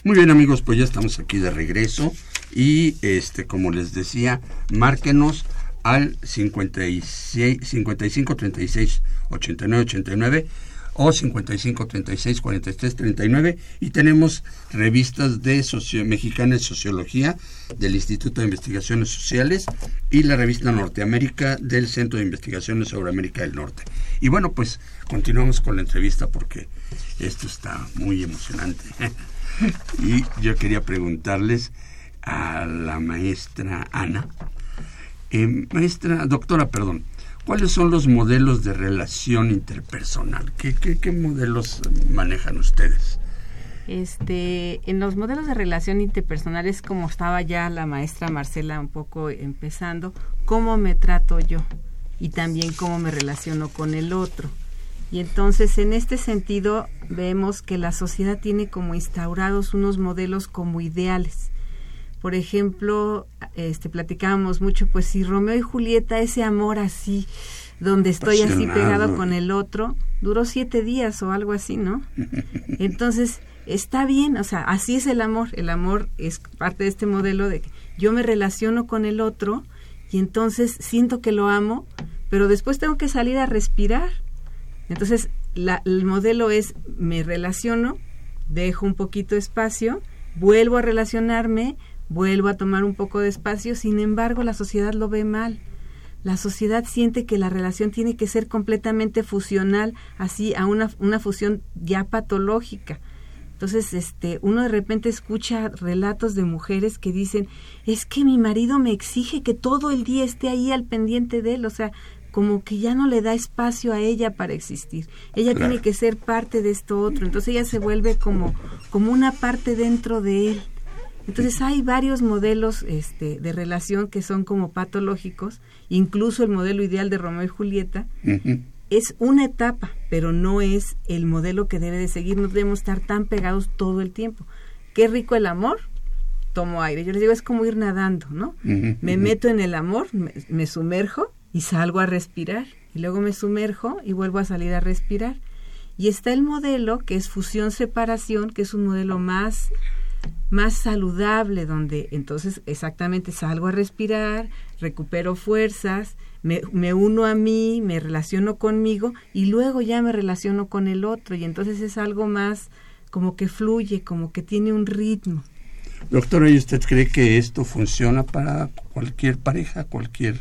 Muy bien amigos, pues ya estamos aquí de regreso y este como les decía, márquenos al 56, 55 36 89 89 o 55 36 43 39 y tenemos revistas de socio, Mexicana de Sociología del Instituto de Investigaciones Sociales y la revista Norteamérica del Centro de Investigaciones sobre América del Norte. Y bueno, pues continuamos con la entrevista porque esto está muy emocionante. [LAUGHS] y yo quería preguntarles a la maestra Ana, eh, maestra, doctora, perdón, ¿cuáles son los modelos de relación interpersonal? ¿Qué, qué, modelos manejan ustedes?
Este, en los modelos de relación interpersonales, como estaba ya la maestra Marcela un poco empezando, cómo me trato yo y también cómo me relaciono con el otro. Y entonces, en este sentido, vemos que la sociedad tiene como instaurados unos modelos como ideales. Por ejemplo, este platicábamos mucho, pues si Romeo y Julieta, ese amor así, donde estoy así pegado con el otro, duró siete días o algo así, ¿no? [LAUGHS] Entonces, está bien, o sea, así es el amor. El amor es parte de este modelo de que yo me relaciono con el otro y entonces siento que lo amo, pero después tengo que salir a respirar. Entonces, la, el modelo es me relaciono, dejo un poquito de espacio, vuelvo a relacionarme, vuelvo a tomar un poco de espacio, sin embargo la sociedad lo ve mal. La sociedad siente que la relación tiene que ser completamente fusional, así a una, una fusión ya patológica. Entonces, este, uno de repente escucha relatos de mujeres que dicen, es que mi marido me exige que todo el día esté ahí al pendiente de él, o sea, como que ya no le da espacio a ella para existir. Ella
Claro.
tiene que ser parte de esto otro, entonces ella se vuelve como, como una parte dentro de él. Entonces hay varios modelos este, de relación que son como patológicos, incluso el modelo ideal de Romeo y Julieta, es una etapa, pero no es el modelo que debe de seguir. No debemos estar tan pegados todo el tiempo. Qué rico el amor, tomo aire. Yo les digo, es como ir nadando, ¿no? Me meto en el amor, me, me sumerjo y salgo a respirar. Y luego me sumerjo y vuelvo a salir a respirar. Y está el modelo que es fusión-separación, que es un modelo más, más saludable, donde entonces exactamente salgo a respirar, recupero fuerzas, me, me uno a mí, me relaciono conmigo y luego ya me relaciono con el otro. Y entonces es algo más como que fluye, como que tiene un ritmo.
Doctora, ¿y usted cree que esto funciona para cualquier pareja, cualquier...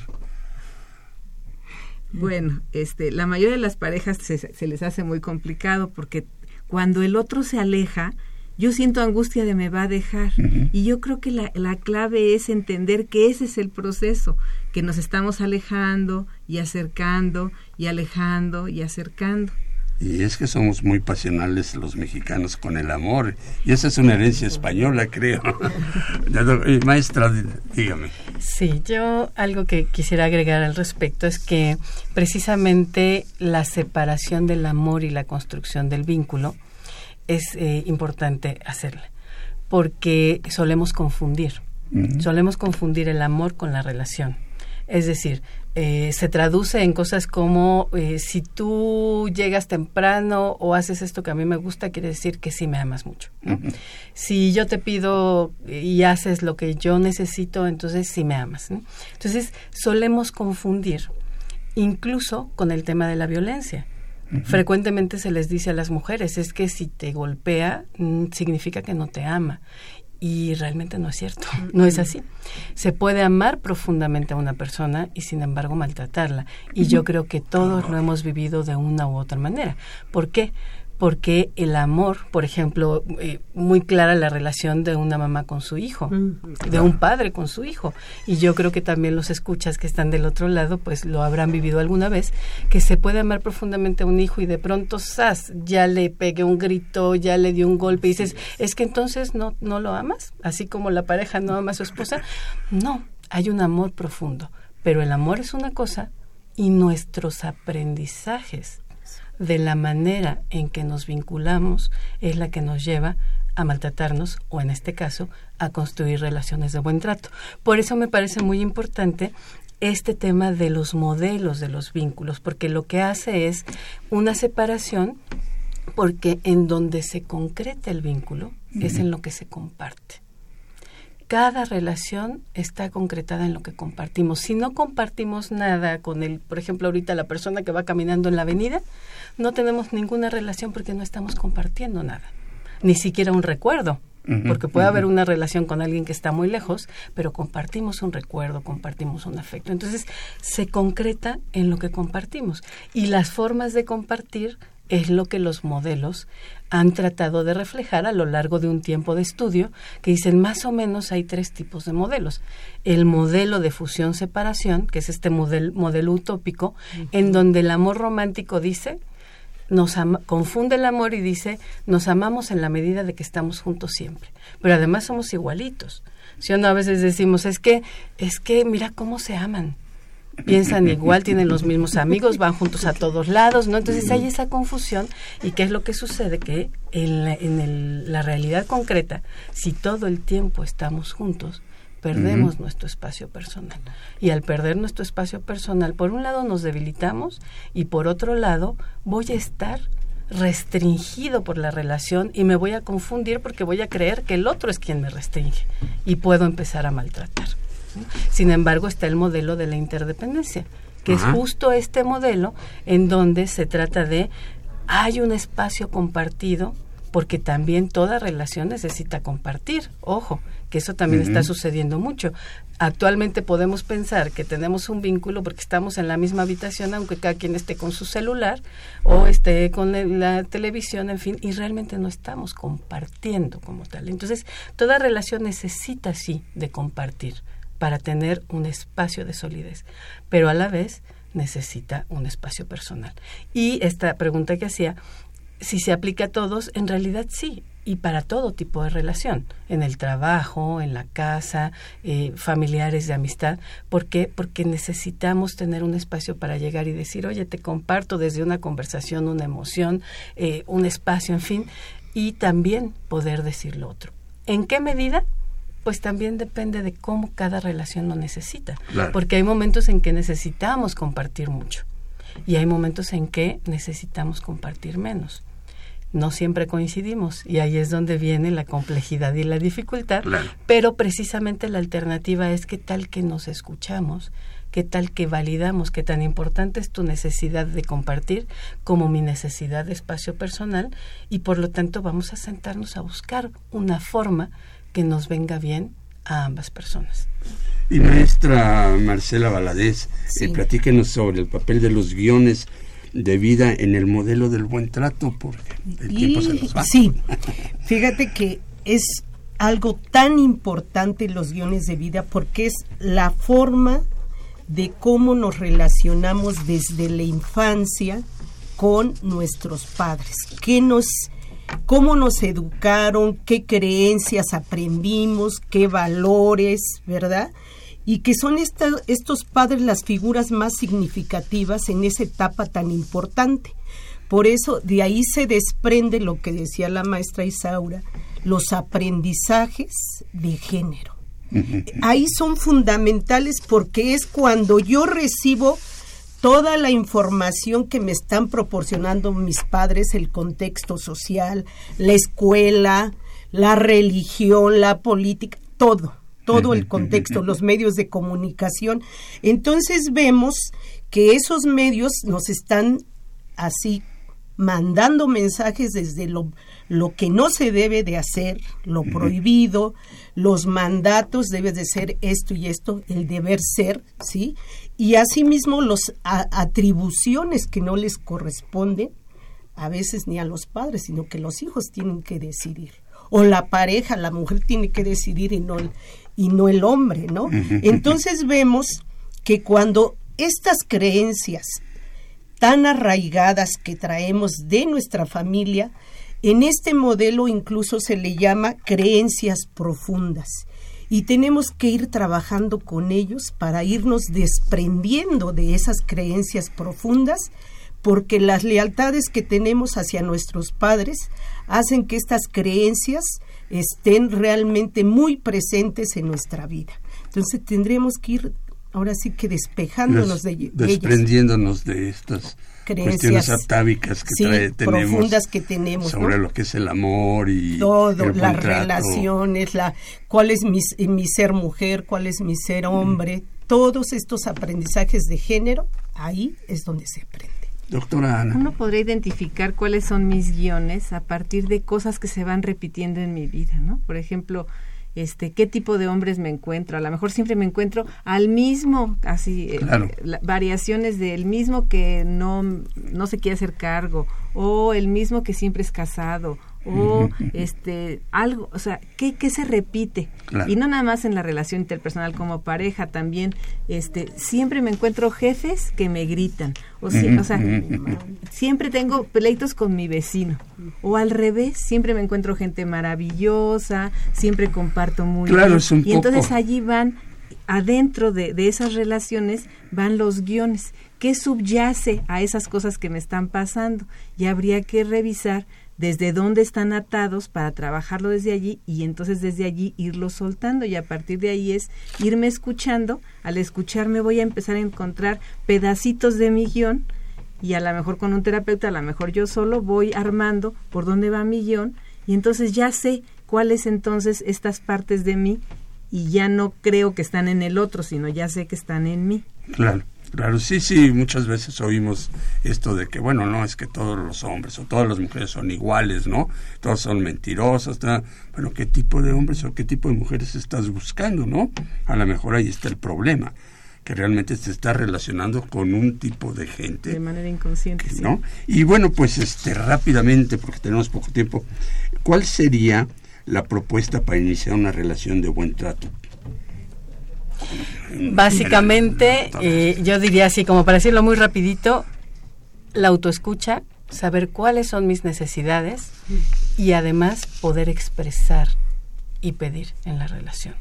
Bueno, este, la mayoría de las parejas se, se les hace muy complicado porque cuando el otro se aleja, yo siento angustia de me va a dejar. Y yo creo que la, la clave es entender que ese es el proceso, que nos estamos alejando y acercando y alejando y acercando.
Y es que somos muy pasionales los mexicanos con el amor. Y esa es una herencia española, creo. [LAUGHS] Maestra, dí- dígame.
Sí, yo algo que quisiera agregar al respecto es que precisamente la separación del amor y la construcción del vínculo es eh, importante hacerla, porque solemos confundir, solemos confundir el amor con la relación. Es decir, eh, se traduce en cosas como eh, si tú llegas temprano o haces esto que a mí me gusta, quiere decir que sí me amas mucho. ¿no? Si yo te pido y haces lo que yo necesito, entonces sí me amas. ¿no? Entonces solemos confundir incluso con el tema de la violencia. Frecuentemente se les dice a las mujeres, es que si te golpea, mm, significa que no te ama. Y realmente no es cierto, [LAUGHS] no es así. Se puede amar profundamente a una persona y sin embargo maltratarla. Y yo creo que todos lo hemos vivido de una u otra manera. ¿Por qué? Porque el amor, por ejemplo, eh, muy clara la relación de una mamá con su hijo, de un padre con su hijo. Y yo creo que también los escuchas que están del otro lado, pues lo habrán vivido alguna vez, que se puede amar profundamente a un hijo y de pronto, ¡zas! ya le pegue un grito, ya le dio un golpe y dices, es que entonces no, no lo amas, así como la pareja no ama a su esposa. [LAUGHS] No, hay un amor profundo, pero el amor es una cosa y nuestros aprendizajes de la manera en que nos vinculamos es la que nos lleva a maltratarnos o en este caso a construir relaciones de buen trato. Por eso me parece muy importante este tema de los modelos de los vínculos, porque lo que hace es una separación, porque en donde se concreta el vínculo es en lo que se comparte cada relación está concretada en lo que compartimos. Si no compartimos nada con el, por ejemplo, ahorita la persona que va caminando en la avenida, no tenemos ninguna relación porque no estamos compartiendo nada, ni siquiera un recuerdo. Porque puede haber una relación con alguien que está muy lejos, pero compartimos un recuerdo, compartimos un afecto. Entonces, se concreta en lo que compartimos. Y las formas de compartir es lo que los modelos han tratado de reflejar a lo largo de un tiempo de estudio, que dicen más o menos hay tres tipos de modelos. El modelo de fusión-separación, que es este modelo, modelo utópico, en donde el amor romántico dice, nos confunde el amor y dice, nos amamos en la medida de que estamos juntos siempre. Pero además somos igualitos. Si no, a veces decimos, es que, es que, mira cómo se aman piensan igual, tienen los mismos amigos, van juntos a todos lados, ¿no? Entonces hay esa confusión y ¿qué es lo que sucede? Que en la, en la realidad concreta, si todo el tiempo estamos juntos, perdemos nuestro espacio personal. Y al perder nuestro espacio personal, por un lado nos debilitamos y por otro lado voy a estar restringido por la relación y me voy a confundir porque voy a creer que el otro es quien me restringe y puedo empezar a maltratar. Sin embargo, está el modelo de la interdependencia, que es justo este modelo en donde se trata de hay un espacio compartido porque también toda relación necesita compartir. Ojo, que eso también está sucediendo mucho. Actualmente podemos pensar que tenemos un vínculo porque estamos en la misma habitación, aunque cada quien esté con su celular o esté con la televisión, en fin, y realmente no estamos compartiendo como tal. Entonces, toda relación necesita, sí, de compartir para tener un espacio de solidez, pero a la vez necesita un espacio personal. Y esta pregunta que hacía, si se aplica a todos, en realidad sí, y para todo tipo de relación, en el trabajo, en la casa, eh, familiares de amistad. ¿Por qué? Porque necesitamos tener un espacio para llegar y decir, oye, te comparto desde una conversación, una emoción, eh, un espacio, en fin, y también poder decir lo otro. ¿En qué medida? pues también depende de cómo cada relación lo necesita. Porque hay momentos en que necesitamos compartir mucho y hay momentos en que necesitamos compartir menos. No siempre coincidimos y ahí es donde viene la complejidad y la dificultad, pero precisamente la alternativa es que tal que nos escuchamos, qué tal que validamos qué tan importante es tu necesidad de compartir como mi necesidad de espacio personal y por lo tanto vamos a sentarnos a buscar una forma que nos venga bien a ambas personas.
Y maestra Marcela Valadez, eh, platíquenos sobre el papel de los guiones de vida en el modelo del buen trato, porque el tiempo nos va.
Sí, fíjate que es algo tan importante los guiones de vida porque es la forma de cómo nos relacionamos desde la infancia con nuestros padres, qué nos cómo nos educaron, qué creencias aprendimos, qué valores, ¿verdad? Y que son estos padres las figuras más significativas en esa etapa tan importante. Por eso de ahí se desprende lo que decía la maestra Isaura, los aprendizajes de género. Ahí son fundamentales porque es cuando yo recibo toda la información que me están proporcionando mis padres, el contexto social, la escuela, la religión, la política, todo, todo el contexto, los medios de comunicación. Entonces vemos que esos medios nos están así mandando mensajes desde lo, lo que no se debe de hacer, lo prohibido, los mandatos debe de ser esto y esto, el deber ser, ¿sí? Y asimismo las atribuciones que no les corresponden, a veces ni a los padres, sino que los hijos tienen que decidir. O la pareja, la mujer tiene que decidir y no y no el hombre, ¿no? Entonces vemos que cuando estas creencias tan arraigadas que traemos de nuestra familia, en este modelo incluso se le llama creencias profundas y tenemos que ir trabajando con ellos para irnos desprendiendo de esas creencias profundas porque las lealtades que tenemos hacia nuestros padres hacen que estas creencias estén realmente muy presentes en nuestra vida. Entonces tendremos que ir ahora sí que despejándonos de, de
desprendiéndonos de estas cuestiones atávicas que tenemos
profundas que tenemos
sobre lo que es el amor y
todo las relaciones la cuál es mi, mi, ser mujer cuál es mi ser hombre. Todos estos aprendizajes de género ahí es donde se aprende
Doctora Ana.
Uno podría identificar cuáles son mis guiones a partir de cosas que se van repitiendo en mi vida, ¿no? Por ejemplo, este, qué tipo de hombres me encuentro. A lo mejor siempre me encuentro al mismo, así, eh, variaciones del mismo que no, no se quiere hacer cargo, o el mismo que siempre es casado, o este algo, o sea, ¿qué, qué se repite? Y no nada más en la relación interpersonal como pareja, también este siempre me encuentro jefes que me gritan, o, sea, o sea, siempre tengo pleitos con mi vecino, o al revés, siempre me encuentro gente maravillosa, siempre comparto muy
bien.
y entonces allí van adentro de, de esas relaciones van los guiones. ¿Qué subyace a esas cosas que me están pasando? Y habría que revisar desde dónde están atados para trabajarlo desde allí y entonces desde allí irlo soltando y a partir de ahí es irme escuchando, al escucharme voy a empezar a encontrar pedacitos de mi guion y a lo mejor con un terapeuta, a lo mejor yo solo voy armando por dónde va mi guion y entonces ya sé cuáles entonces estas partes de mí y ya no creo que están en el otro, sino ya sé que están en mí.
Claro. Claro, sí, sí, muchas veces oímos esto de que, bueno, no, es que todos los hombres o todas las mujeres son iguales, ¿no? Todos son mentirosas, Bueno, ¿qué tipo de hombres o qué tipo de mujeres estás buscando, no? A lo mejor ahí está el problema, que realmente se está relacionando con un tipo de gente.
De manera inconsciente,
¿no? Y bueno, pues este, rápidamente, porque tenemos poco tiempo, ¿cuál sería la propuesta para iniciar una relación de buen trato?
Básicamente, eh, yo diría así, como para decirlo muy rapidito, la autoescucha, saber cuáles son mis necesidades y además poder expresar y pedir en la relación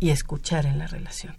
y escuchar en la relación.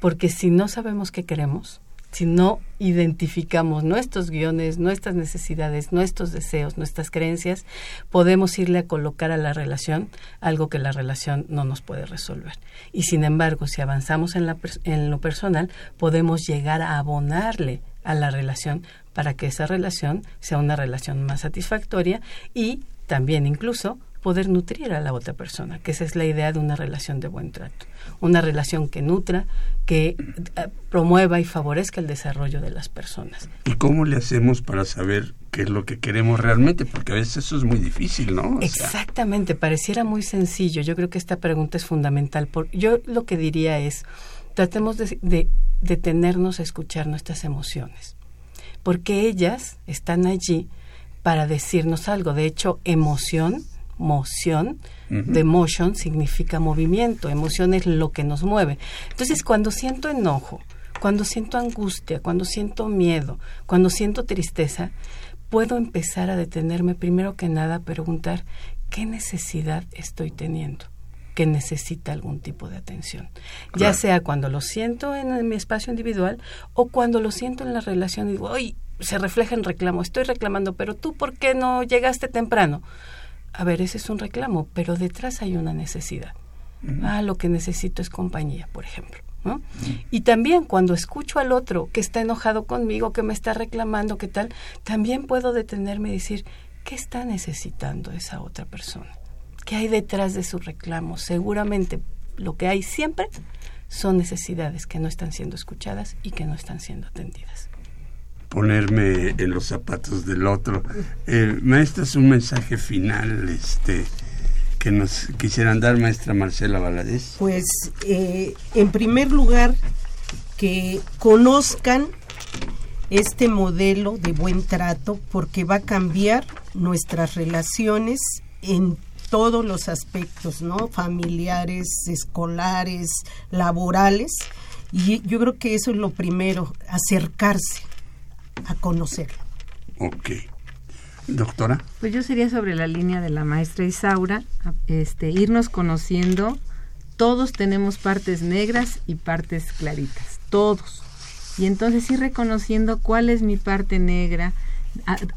Porque si no sabemos qué queremos, si no identificamos nuestros guiones, nuestras necesidades, nuestros deseos, nuestras creencias, podemos irle a colocar a la relación algo que la relación no nos puede resolver. Y sin embargo, si avanzamos en, la, en lo personal, podemos llegar a abonarle a la relación para que esa relación sea una relación más satisfactoria y también incluso poder nutrir a la otra persona, que esa es la idea de una relación de buen trato, una relación que nutra, que eh, promueva y favorezca el desarrollo de las personas.
¿Y cómo le hacemos para saber qué es lo que queremos realmente? Porque a veces eso es muy difícil, ¿no?
Exactamente, pareciera muy sencillo. Yo creo que esta pregunta es fundamental. Por, yo lo que diría es, tratemos de, de detenernos a escuchar nuestras emociones, porque ellas están allí para decirnos algo. De hecho, emoción moción, de motion significa movimiento, emoción es lo que nos mueve. Entonces, cuando siento enojo, cuando siento angustia, cuando siento miedo, cuando siento tristeza, puedo empezar a detenerme primero que nada a preguntar qué necesidad estoy teniendo que necesita algún tipo de atención. Ya sea cuando lo siento en, mi espacio individual o cuando lo siento en la relación y digo, ¡ay! se refleja en reclamo, estoy reclamando, pero tú, ¿por qué no llegaste temprano? A ver, ese es un reclamo, pero detrás hay una necesidad. Ah, lo que necesito es compañía, por ejemplo. ¿no? Y también cuando escucho al otro que está enojado conmigo, que me está reclamando, qué tal, también puedo detenerme y decir, ¿qué está necesitando esa otra persona? ¿Qué hay detrás de su reclamo? Seguramente lo que hay siempre son necesidades que no están siendo escuchadas y que no están siendo atendidas.
Ponerme en los zapatos del otro. Eh, maestra, es un mensaje final este, que nos quisieran dar, maestra Marcela Valadez.
Pues, eh, en primer lugar, que conozcan este modelo de buen trato porque va a cambiar nuestras relaciones en todos los aspectos, ¿no? Familiares, escolares, laborales. Y yo creo que eso es lo primero, acercarse a conocerlo.
Ok. Doctora.
Pues yo sería sobre la línea de la maestra Isaura, este, irnos conociendo. Todos tenemos partes negras y partes claritas, todos. Y entonces ir reconociendo cuál es mi parte negra,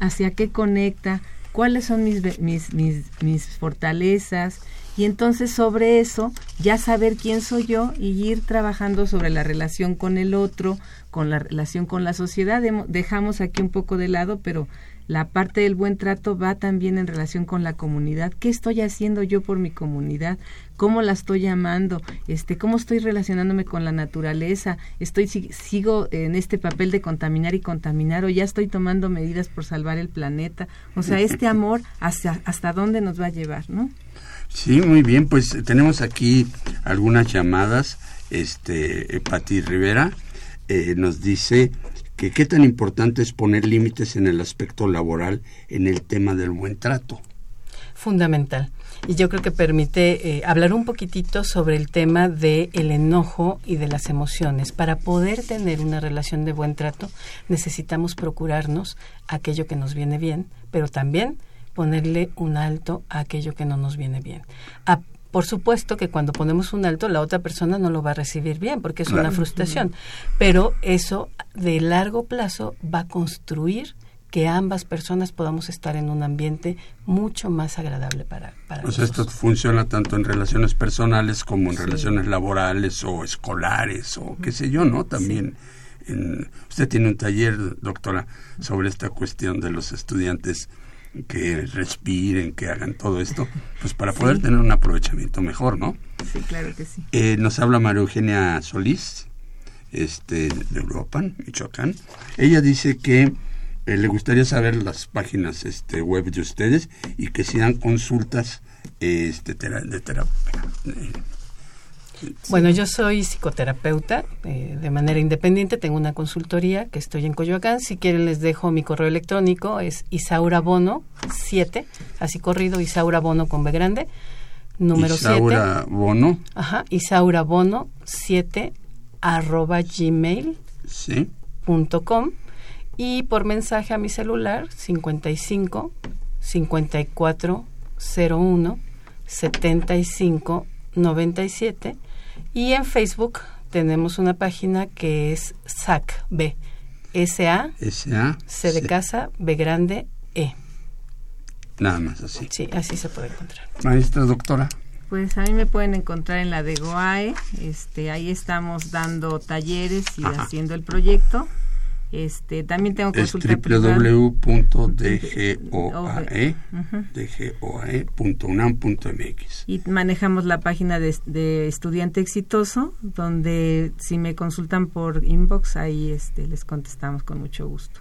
hacia qué conecta, cuáles son mis, mis, mis, mis fortalezas, y entonces sobre eso ya saber quién soy yo y ir trabajando sobre la relación con el otro, con la relación con la sociedad. Dejamos aquí un poco de lado, pero la parte del buen trato va también en relación con la comunidad. ¿Qué estoy haciendo yo por mi comunidad? ¿Cómo la estoy llamando? Este, ¿Cómo estoy relacionándome con la naturaleza? ¿Estoy sigo en este papel de contaminar y contaminar o ya estoy tomando medidas por salvar el planeta? O sea, este [LAUGHS] amor hacia, hasta dónde nos va a llevar, ¿no?
Sí, muy bien, pues tenemos aquí algunas llamadas. Este, Pati Rivera eh, nos dice que qué tan importante es poner límites en el aspecto laboral en el tema del buen trato.
Fundamental. Y yo creo que permite eh, hablar un poquitito sobre el tema del el enojo y de las emociones. Para poder tener una relación de buen trato necesitamos procurarnos aquello que nos viene bien, pero también ponerle un alto a aquello que no nos viene bien. por supuesto que cuando ponemos un alto, la otra persona no lo va a recibir bien, porque es una frustración. Pero eso de largo plazo va a construir que ambas personas podamos estar en un ambiente mucho más agradable para, para
pues esto funciona tanto en relaciones personales como en relaciones laborales o escolares o qué sé yo, ¿no? También en, usted tiene un taller, doctora, sobre esta cuestión de los estudiantes que respiren, que hagan todo esto, pues para poder tener un aprovechamiento mejor, ¿no?
Sí, claro que sí.
Eh, nos habla María Eugenia Solís, este, de Europa, Michoacán. Ella dice que eh, le gustaría saber las páginas este, web de ustedes y que si dan consultas este, de terapia.
Bueno, yo soy psicoterapeuta eh, de manera independiente, tengo una consultoría que estoy en Coyoacán. Si quieren les dejo mi correo electrónico, es isaurabono 7, así corrido, isaurabono con B grande, número 7.
Isaura Bono.
Ajá, isaurabono 7 arroba gmail
sí.
punto com y por mensaje a mi celular 55 54 01 75 97 y en Facebook tenemos una página que es SAC-B. S-A, C de casa, B grande, E.
Nada más así.
Sí, así se puede encontrar.
Maestra, doctora.
Pues a mí me pueden encontrar en la de GOAE. Este, ahí estamos dando talleres y haciendo el proyecto. Este, también tengo consulta
es www.dgoae.unam.mx
y manejamos la página de, estudiante exitoso donde si me consultan por inbox ahí este les contestamos con mucho gusto.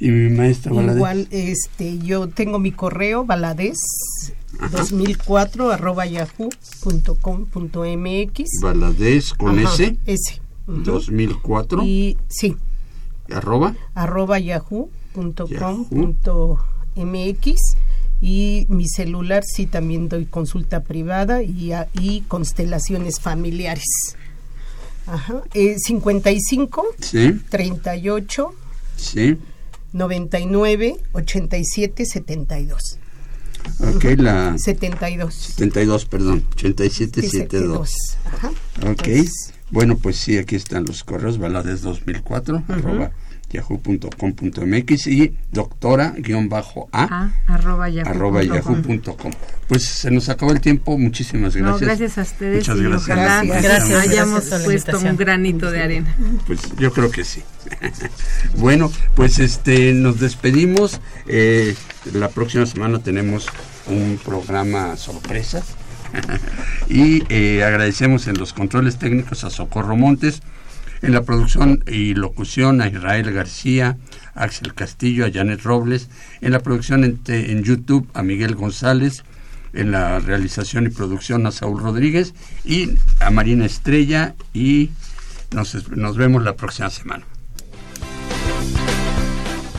Y mi maestra Valadez
igual este yo tengo mi correo valadez 2004 arroba yahoo.com.mx
Valadez con S.
S
2004
y sí
arroba
arroba yahoo.com.mx y mi celular sí también doy consulta privada y, y constelaciones familiares. Ajá. Eh, 55
sí.
38
sí.
99 87 72.
Ok, la
72.
72, perdón. 87 72.
Ajá.
Ok. Bueno, pues sí, aquí están los correos, Balades 2004, arroba yahoo.com.mx y doctora-a
arroba
yahoo.com. pues se nos acabó el tiempo, muchísimas gracias.
No, gracias a ustedes
Muchas
y
gracias.
ojalá
gracias.
hayamos puesto un granito de arena.
Pues yo creo que sí. [LAUGHS] bueno, pues este nos despedimos. Eh, la próxima semana tenemos un programa sorpresa. [LAUGHS] y eh, agradecemos en los controles técnicos a Socorro Montes En la producción y locución a Israel García, Axel Castillo, a Janet Robles. En la producción en, en YouTube a Miguel González. En la realización y producción a Saúl Rodríguez y a Marina Estrella. Y nos, nos vemos la próxima semana.